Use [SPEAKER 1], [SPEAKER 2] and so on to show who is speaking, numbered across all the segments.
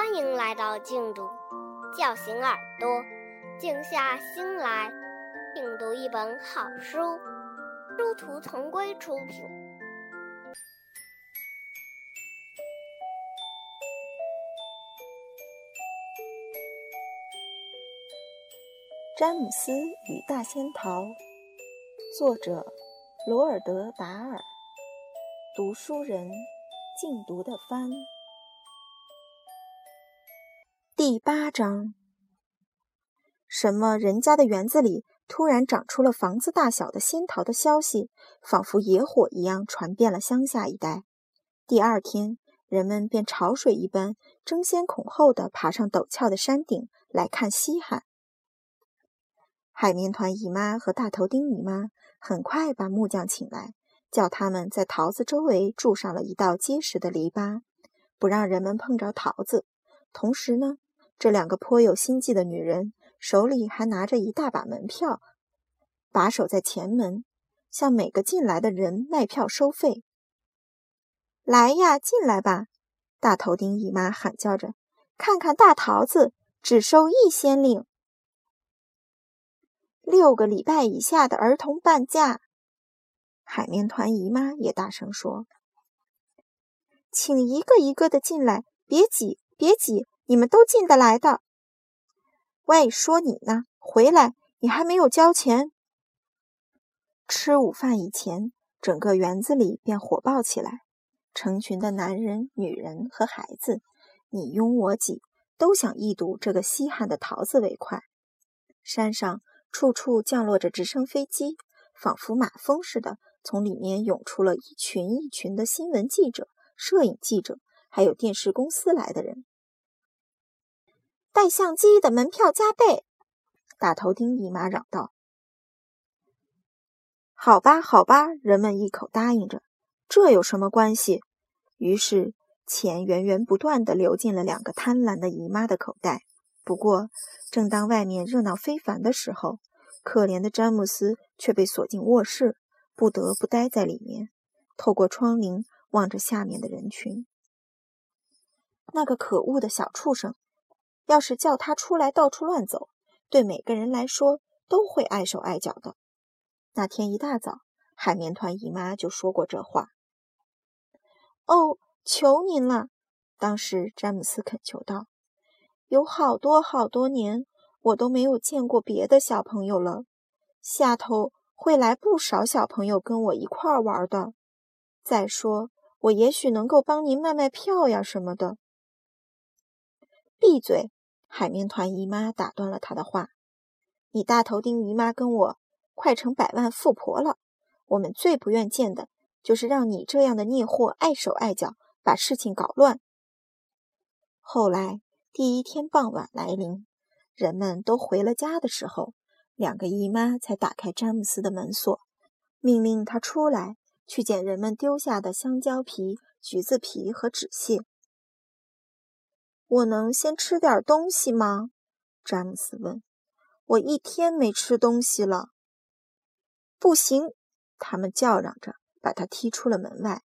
[SPEAKER 1] 欢迎来到静读，叫醒耳朵，静下心来，品读一本好书。殊途同归出品。
[SPEAKER 2] 詹姆斯与大仙桃，作者罗尔德·达尔，读书人静读的帆。第八章，什么？人家的园子里突然长出了房子大小的仙桃的消息，仿佛野火一样传遍了乡下一带。第二天，人们便潮水一般争先恐后地爬上陡峭的山顶来看稀罕。海绵团姨妈和大头丁姨妈很快把木匠请来，叫他们在桃子周围筑上了一道结实的篱笆，不让人们碰着桃子。同时呢，这两个颇有心计的女人手里还拿着一大把门票，把守在前门，向每个进来的人卖票收费。来呀，进来吧！大头钉姨妈喊叫着：“看看大桃子，只收一先令。六个礼拜以下的儿童半价。”海绵团姨妈也大声说：“请一个一个的进来，别挤，别挤。”你们都进得来的。喂，说你呢，回来！你还没有交钱。吃午饭以前，整个园子里便火爆起来，成群的男人、女人和孩子，你拥我挤，都想一睹这个稀罕的桃子为快。山上处处降落着直升飞机，仿佛马蜂似的，从里面涌出了一群一群的新闻记者、摄影记者，还有电视公司来的人。带相机的门票加倍！大头钉姨妈嚷道：“好吧，好吧。”人们一口答应着。这有什么关系？于是钱源源不断地流进了两个贪婪的姨妈的口袋。不过，正当外面热闹非凡的时候，可怜的詹姆斯却被锁进卧室，不得不待在里面，透过窗棂望着下面的人群。那个可恶的小畜生！要是叫他出来到处乱走，对每个人来说都会碍手碍脚的。那天一大早，海绵团姨妈就说过这话。哦，求您了！当时詹姆斯恳求道：“有好多好多年，我都没有见过别的小朋友了。下头会来不少小朋友跟我一块玩的。再说，我也许能够帮您卖卖票呀什么的。”闭嘴！海绵团姨妈打断了他的话：“你大头钉姨妈跟我快成百万富婆了，我们最不愿见的就是让你这样的孽货碍手碍脚，把事情搞乱。”后来第一天傍晚来临，人们都回了家的时候，两个姨妈才打开詹姆斯的门锁，命令他出来去捡人们丢下的香蕉皮、橘子皮和纸屑。我能先吃点东西吗？詹姆斯问。我一天没吃东西了。不行！他们叫嚷着，把他踢出了门外。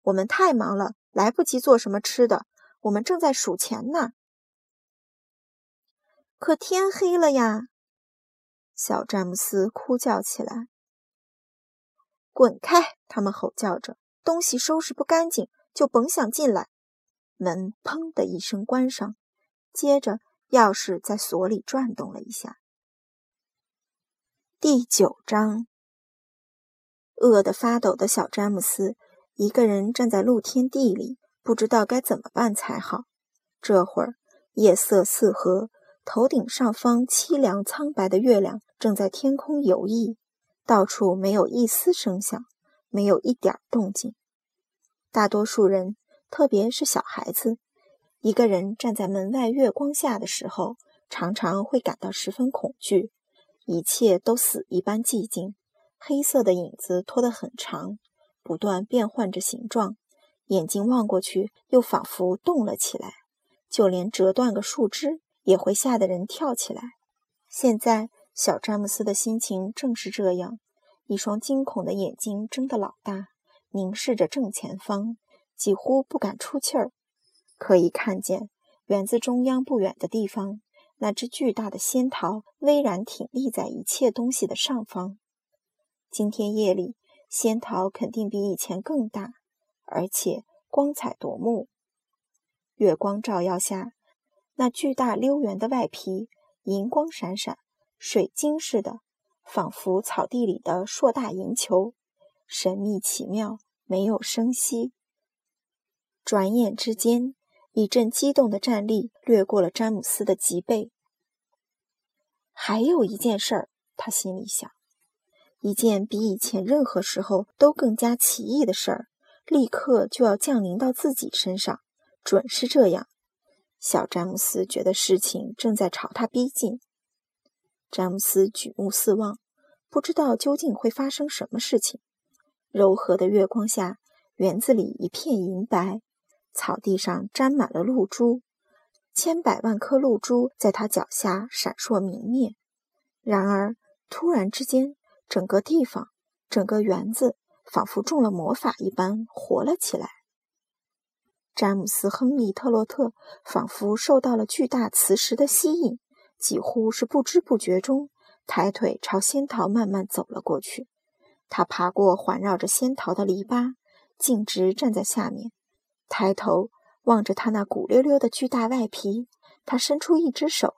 [SPEAKER 2] 我们太忙了，来不及做什么吃的。我们正在数钱呢。可天黑了呀！小詹姆斯哭叫起来。滚开！他们吼叫着。东西收拾不干净，就甭想进来。门“砰”的一声关上，接着钥匙在锁里转动了一下。第九章，饿得发抖的小詹姆斯一个人站在露天地里，不知道该怎么办才好。这会儿夜色四合，头顶上方凄凉苍白的月亮正在天空游弋，到处没有一丝声响，没有一点动静。大多数人。特别是小孩子，一个人站在门外月光下的时候，常常会感到十分恐惧。一切都死一般寂静，黑色的影子拖得很长，不断变换着形状，眼睛望过去又仿佛动了起来。就连折断个树枝也会吓得人跳起来。现在，小詹姆斯的心情正是这样，一双惊恐的眼睛睁得老大，凝视着正前方。几乎不敢出气儿，可以看见园子中央不远的地方，那只巨大的仙桃巍然挺立在一切东西的上方。今天夜里，仙桃肯定比以前更大，而且光彩夺目。月光照耀下，那巨大溜圆的外皮银光闪闪，水晶似的，仿佛草地里的硕大银球，神秘奇妙，没有声息。转眼之间，一阵激动的战栗掠过了詹姆斯的脊背。还有一件事儿，他心里想。一件比以前任何时候都更加奇异的事儿，立刻就要降临到自己身上，准是这样。小詹姆斯觉得事情正在朝他逼近。詹姆斯举目四望，不知道究竟会发生什么事情。柔和的月光下，园子里一片银白，草地上沾满了露珠，千百万颗露珠在他脚下闪烁明灭。然而，突然之间，整个地方，整个园子仿佛中了魔法一般活了起来。詹姆斯·亨利·特洛特仿佛受到了巨大磁石的吸引，几乎是不知不觉中，抬腿朝仙桃慢慢走了过去。他爬过环绕着仙桃的篱笆，径直站在下面，抬头望着他那鼓溜溜的巨大外皮。他伸出一只手，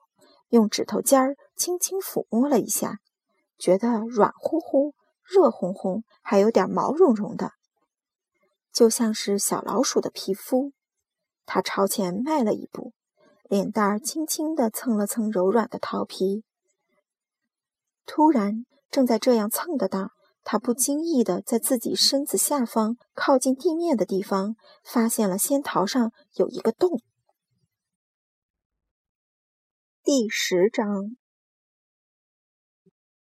[SPEAKER 2] 用指头尖儿轻轻抚摸了一下。觉得软乎乎、热烘烘，还有点毛茸茸的，就像是小老鼠的皮肤。他朝前迈了一步，脸蛋儿轻轻地蹭了蹭柔软的桃皮。突然，正在这样蹭的当，他不经意地在自己身子下方靠近地面的地方，发现了仙桃上有一个洞。第十章。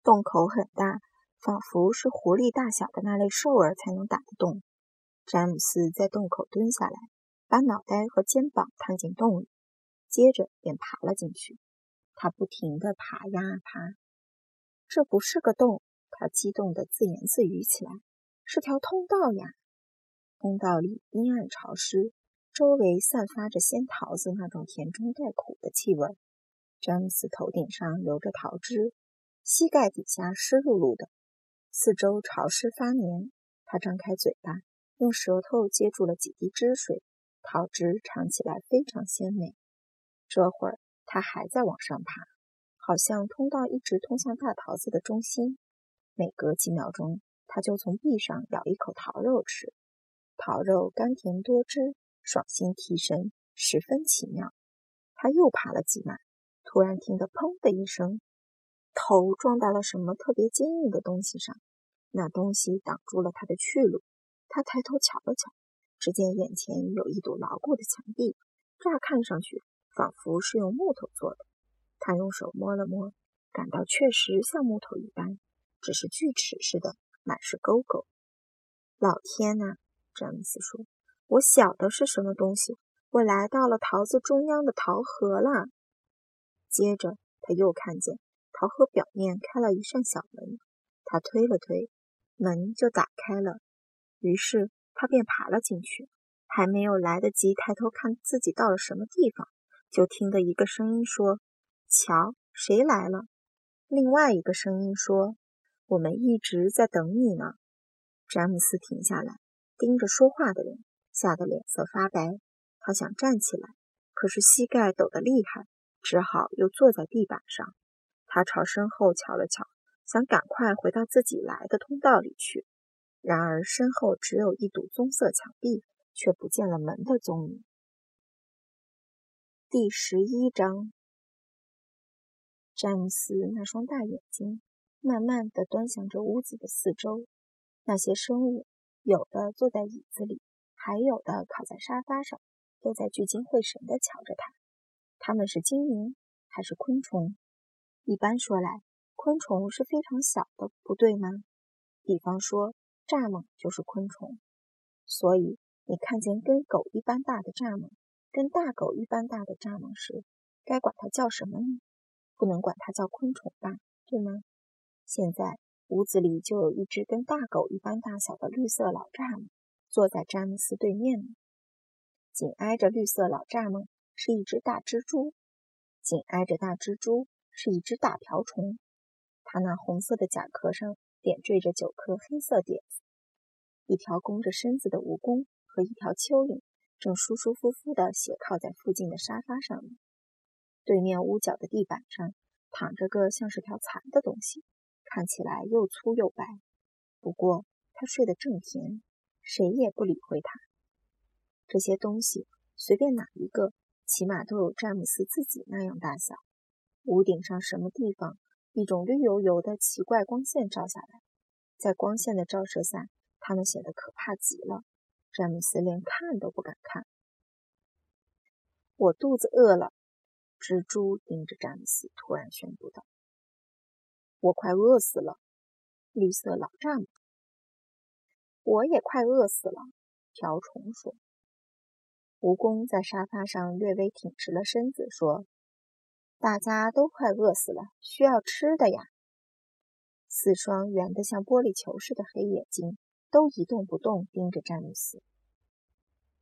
[SPEAKER 2] 洞口很大，仿佛是狐狸大小的那类兽儿才能打得动。詹姆斯在洞口蹲下来，把脑袋和肩膀探进洞里，接着便爬了进去。他不停地爬呀爬，这不是个洞，他激动地自言自语起来：“是条通道呀！”通道里阴暗潮湿，周围散发着鲜桃子那种甜中带苦的气味。詹姆斯头顶上流着桃汁。膝盖底下湿漉漉的，四周潮湿发黏。他张开嘴巴，用舌头接住了几滴汁水，桃汁尝起来非常鲜美。这会儿他还在往上爬，好像通道一直通向大桃子的中心。每隔几秒钟，他就从壁上咬一口桃肉吃。桃肉甘甜多汁，爽心提神，十分奇妙。他又爬了几迈，突然听得“砰”的一声。头撞到了什么特别坚硬的东西上，那东西挡住了他的去路。他抬头瞧了瞧，只见眼前有一堵牢固的墙壁，乍看上去仿佛是用木头做的。他用手摸了摸，感到确实像木头一般，只是锯齿似的，满是沟沟。老天呐！詹姆斯说：“我晓得是什么东西，我来到了桃子中央的桃核了。”接着他又看见。桃核表面开了一扇小门，他推了推，门就打开了。于是他便爬了进去，还没有来得及抬头看自己到了什么地方，就听得一个声音说：“瞧，谁来了？”另外一个声音说：“我们一直在等你呢。”詹姆斯停下来，盯着说话的人，吓得脸色发白。他想站起来，可是膝盖抖得厉害，只好又坐在地板上。他朝身后瞧了瞧，想赶快回到自己来的通道里去。然而身后只有一堵棕色墙壁，却不见了门的踪影。第十一章，詹姆斯那双大眼睛慢慢地端详着屋子的四周。那些生物，有的坐在椅子里，还有的靠在沙发上，都在聚精会神地瞧着他。他们是精灵还是昆虫？一般说来，昆虫是非常小的，不对吗？比方说，蚱蜢就是昆虫。所以，你看见跟狗一般大的蚱蜢，跟大狗一般大的蚱蜢时，该管它叫什么呢？不能管它叫昆虫吧，对吗？现在屋子里就有一只跟大狗一般大小的绿色老蚱蜢，坐在詹姆斯对面。紧挨着绿色老蚱蜢是一只大蜘蛛，紧挨着大蜘蛛是一只大瓢虫，它那红色的甲壳上点缀着九颗黑色点子。一条弓着身子的蜈蚣和一条蚯蚓正舒舒服服地斜靠在附近的沙发上面。对面屋角的地板上躺着个像是条蚕的东西，看起来又粗又白。不过它睡得正甜，谁也不理会它。这些东西随便哪一个，起码都有詹姆斯自己那样大小。屋顶上什么地方，一种绿油油的奇怪光线照下来，在光线的照射下。他们显得可怕极了，詹姆斯连看都不敢看。我肚子饿了，蜘蛛盯着詹姆斯，突然宣布道：“我快饿死了。”绿色老蚱蜢，我也快饿死了。瓢虫说：“蜈蚣在沙发上略微挺直了身子，说：‘大家都快饿死了，需要吃的呀。’四双圆的像玻璃球似的黑眼睛。”都一动不动盯着詹姆斯。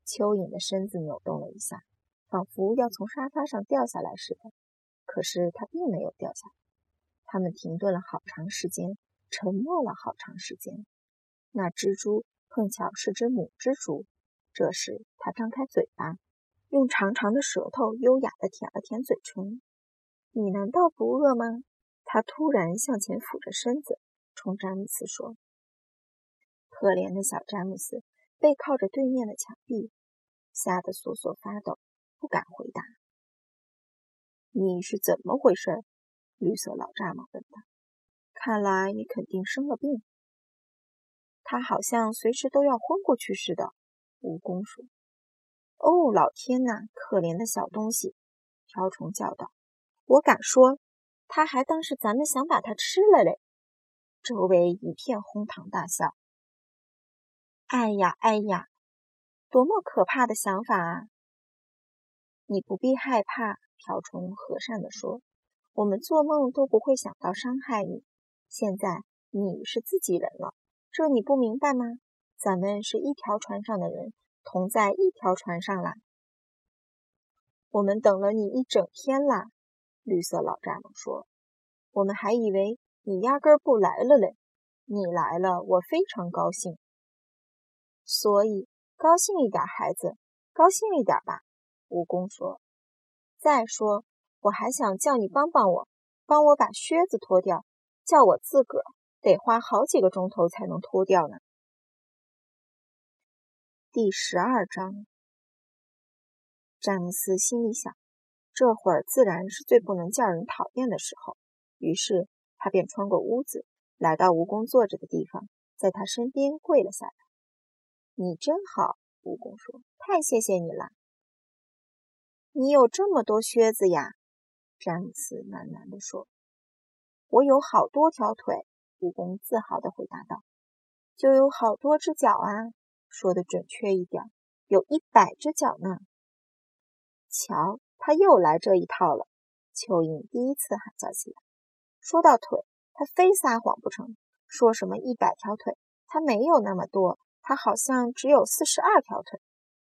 [SPEAKER 2] 蚯蚓的身子扭动了一下，仿佛要从沙发上掉下来似的。可是它并没有掉下来。他们停顿了好长时间，沉默了好长时间。那蜘蛛碰巧是只母蜘蛛。这时，它张开嘴巴，用长长的舌头优雅地舔了舔嘴唇。“你难道不饿吗？”它突然向前俯着身子，冲詹姆斯说。可怜的小詹姆斯背靠着对面的墙壁，吓得瑟瑟发抖，不敢回答。“你是怎么回事？”绿色老蚱蜢问他。“看来你肯定生了病。”他好像随时都要昏过去似的。”蜈蚣说。“哦，老天哪！可怜的小东西！”瓢虫叫道。“我敢说，他还当是咱们想把它吃了嘞！”周围一片哄堂大笑。哎呀，哎呀，多么可怕的想法啊！你不必害怕，瓢虫和善地说：“我们做梦都不会想到伤害你。现在你是自己人了，这你不明白吗？咱们是一条船上的人，同在一条船上啦。我们等了你一整天啦。”绿色老蚱蜢说：“我们还以为你压根儿不来了嘞。你来了，我非常高兴。”所以，高兴一点，孩子，高兴一点吧。蜈蚣说：“再说，我还想叫你帮帮我，帮我把靴子脱掉，叫我自个儿得花好几个钟头才能脱掉呢。”第十二章，詹姆斯心里想：这会儿自然是最不能叫人讨厌的时候。于是，他便穿过屋子，来到蜈蚣坐着的地方，在他身边跪了下来。你真好，蜈蚣说：“太谢谢你了。”你有这么多靴子呀？詹姆斯喃喃地说：“我有好多条腿。”蜈蚣自豪地回答道：“就有好多只脚啊！说的准确一点，有一百只脚呢。”瞧，他又来这一套了。蚯蚓第一次喊叫起来：“说到腿，他非撒谎不成？说什么一百条腿？他没有那么多。”它好像只有四十二条腿。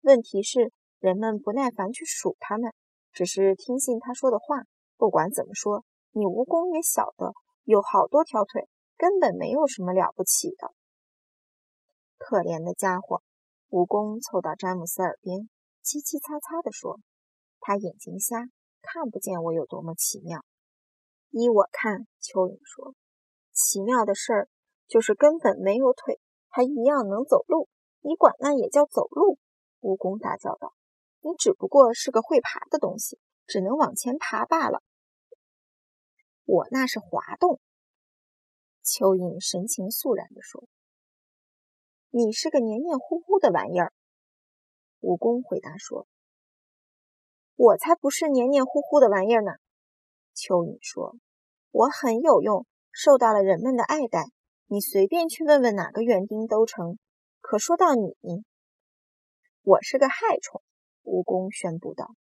[SPEAKER 2] 问题是，人们不耐烦去数它们，只是听信他说的话。不管怎么说，你蜈蚣也晓得，有好多条腿根本没有什么了不起的。可怜的家伙，蜈蚣凑到詹姆斯耳边，叽叽喳喳地说：“他眼睛瞎，看不见我有多么奇妙。”依我看，蚯蚓说：“奇妙的事儿就是根本没有腿。”还一样能走路，你管那也叫走路？蜈蚣大叫道：“你只不过是个会爬的东西，只能往前爬罢了。”我那是滑动。”蚯蚓神情肃然地说。“你是个黏黏糊糊的玩意儿。”蜈蚣回答说。“我才不是黏黏糊糊的玩意儿呢。”蚯蚓说，“我很有用，受到了人们的爱戴。”你随便去问问哪个园丁都成。可说到你，我是个害虫。”蜈蚣宣布道，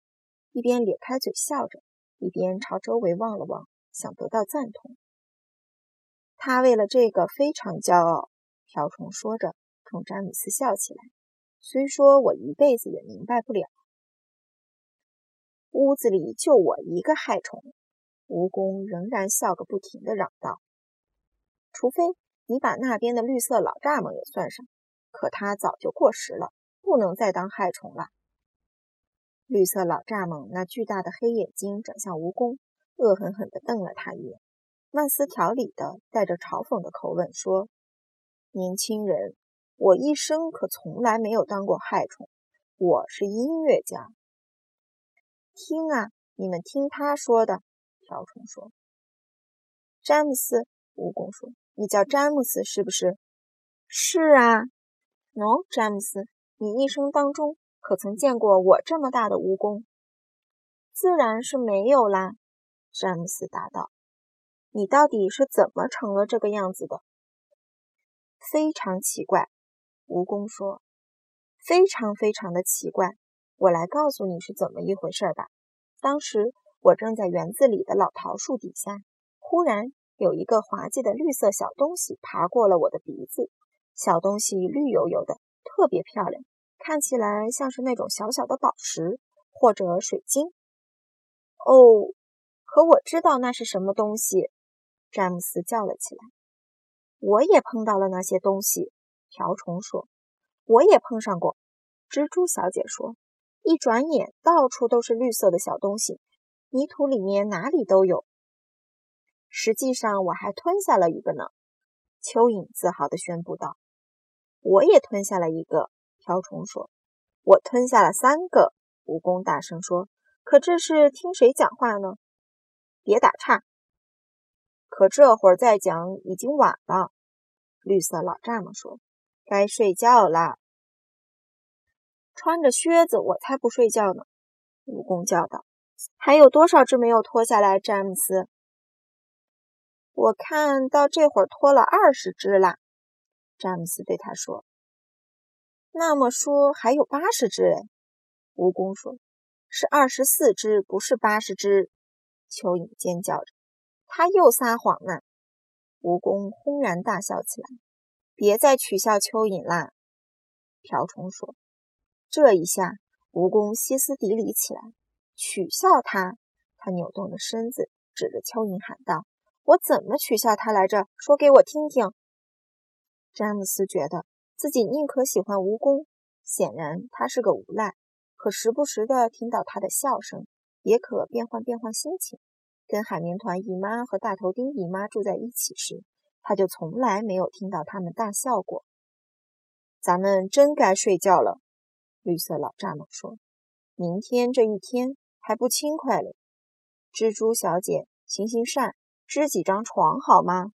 [SPEAKER 2] 一边咧开嘴笑着，一边朝周围望了望，想得到赞同。他为了这个非常骄傲。瓢虫说着，冲詹姆斯笑起来。虽说我一辈子也明白不了。屋子里就我一个害虫。蜈蚣仍然笑个不停的嚷道：“除非你把那边的绿色老蚱蜢也算上，可它早就过时了，不能再当害虫了。”绿色老蚱蜢那巨大的黑眼睛转向蜈蚣，恶狠狠地瞪了他一眼，慢丝条理的带着嘲讽的口吻说：“年轻人，我一生可从来没有当过害虫，我是音乐家。听啊，你们听他说的。”瓢虫说：“詹姆斯。”蜈蚣说：“你叫詹姆斯是不是？”“是啊。”“喏，詹姆斯，你一生当中。”可曾见过我这么大的蜈蚣？自然是没有啦，詹姆斯答道。你到底是怎么成了这个样子的？非常奇怪，蜈蚣说。非常非常的奇怪。我来告诉你是怎么一回事吧。当时我正在园子里的老桃树底下，忽然有一个滑稽的绿色小东西爬过了我的鼻子。小东西绿油油的，特别漂亮。看起来像是那种小小的宝石或者水晶。哦，可我知道那是什么东西。詹姆斯叫了起来。我也碰到了那些东西。瓢虫说。我也碰上过。蜘蛛小姐说。一转眼，到处都是绿色的小东西，泥土里面哪里都有。实际上，我还吞下了一个呢。蚯蚓自豪地宣布道。我也吞下了一个。瓢虫说：“我吞下了三个。”蜈蚣大声说：“可这是听谁讲话呢？别打岔！可这会儿再讲已经晚了。”绿色老蚱蜢说：“该睡觉啦。”穿着靴子，我才不睡觉呢！蜈蚣叫道：“还有多少只没有脱下来？”詹姆斯，我看到这会儿脱了二十只啦。”詹姆斯对他说。那么说还有八十只哎，蜈蚣说：“是二十四只，不是八十只。”蚯蚓尖叫着：“他又撒谎呢！”蜈蚣轰然大笑起来：“别再取笑蚯蚓啦！”瓢虫说：“这一下，蜈蚣歇斯底里起来，取笑他。他扭动着身子，指着蚯蚓喊道：‘我怎么取笑他来着？说给我听听。’”詹姆斯觉得。自己宁可喜欢蜈蚣，显然他是个无赖。可时不时的听到他的笑声，也可变换变换心情。跟海绵团姨妈和大头钉姨妈住在一起时，他就从来没有听到他们大笑过。咱们真该睡觉了，绿色老蚱蜢说。明天这一天还不轻快嘞。蜘蛛小姐，行行善，支几张床好吗？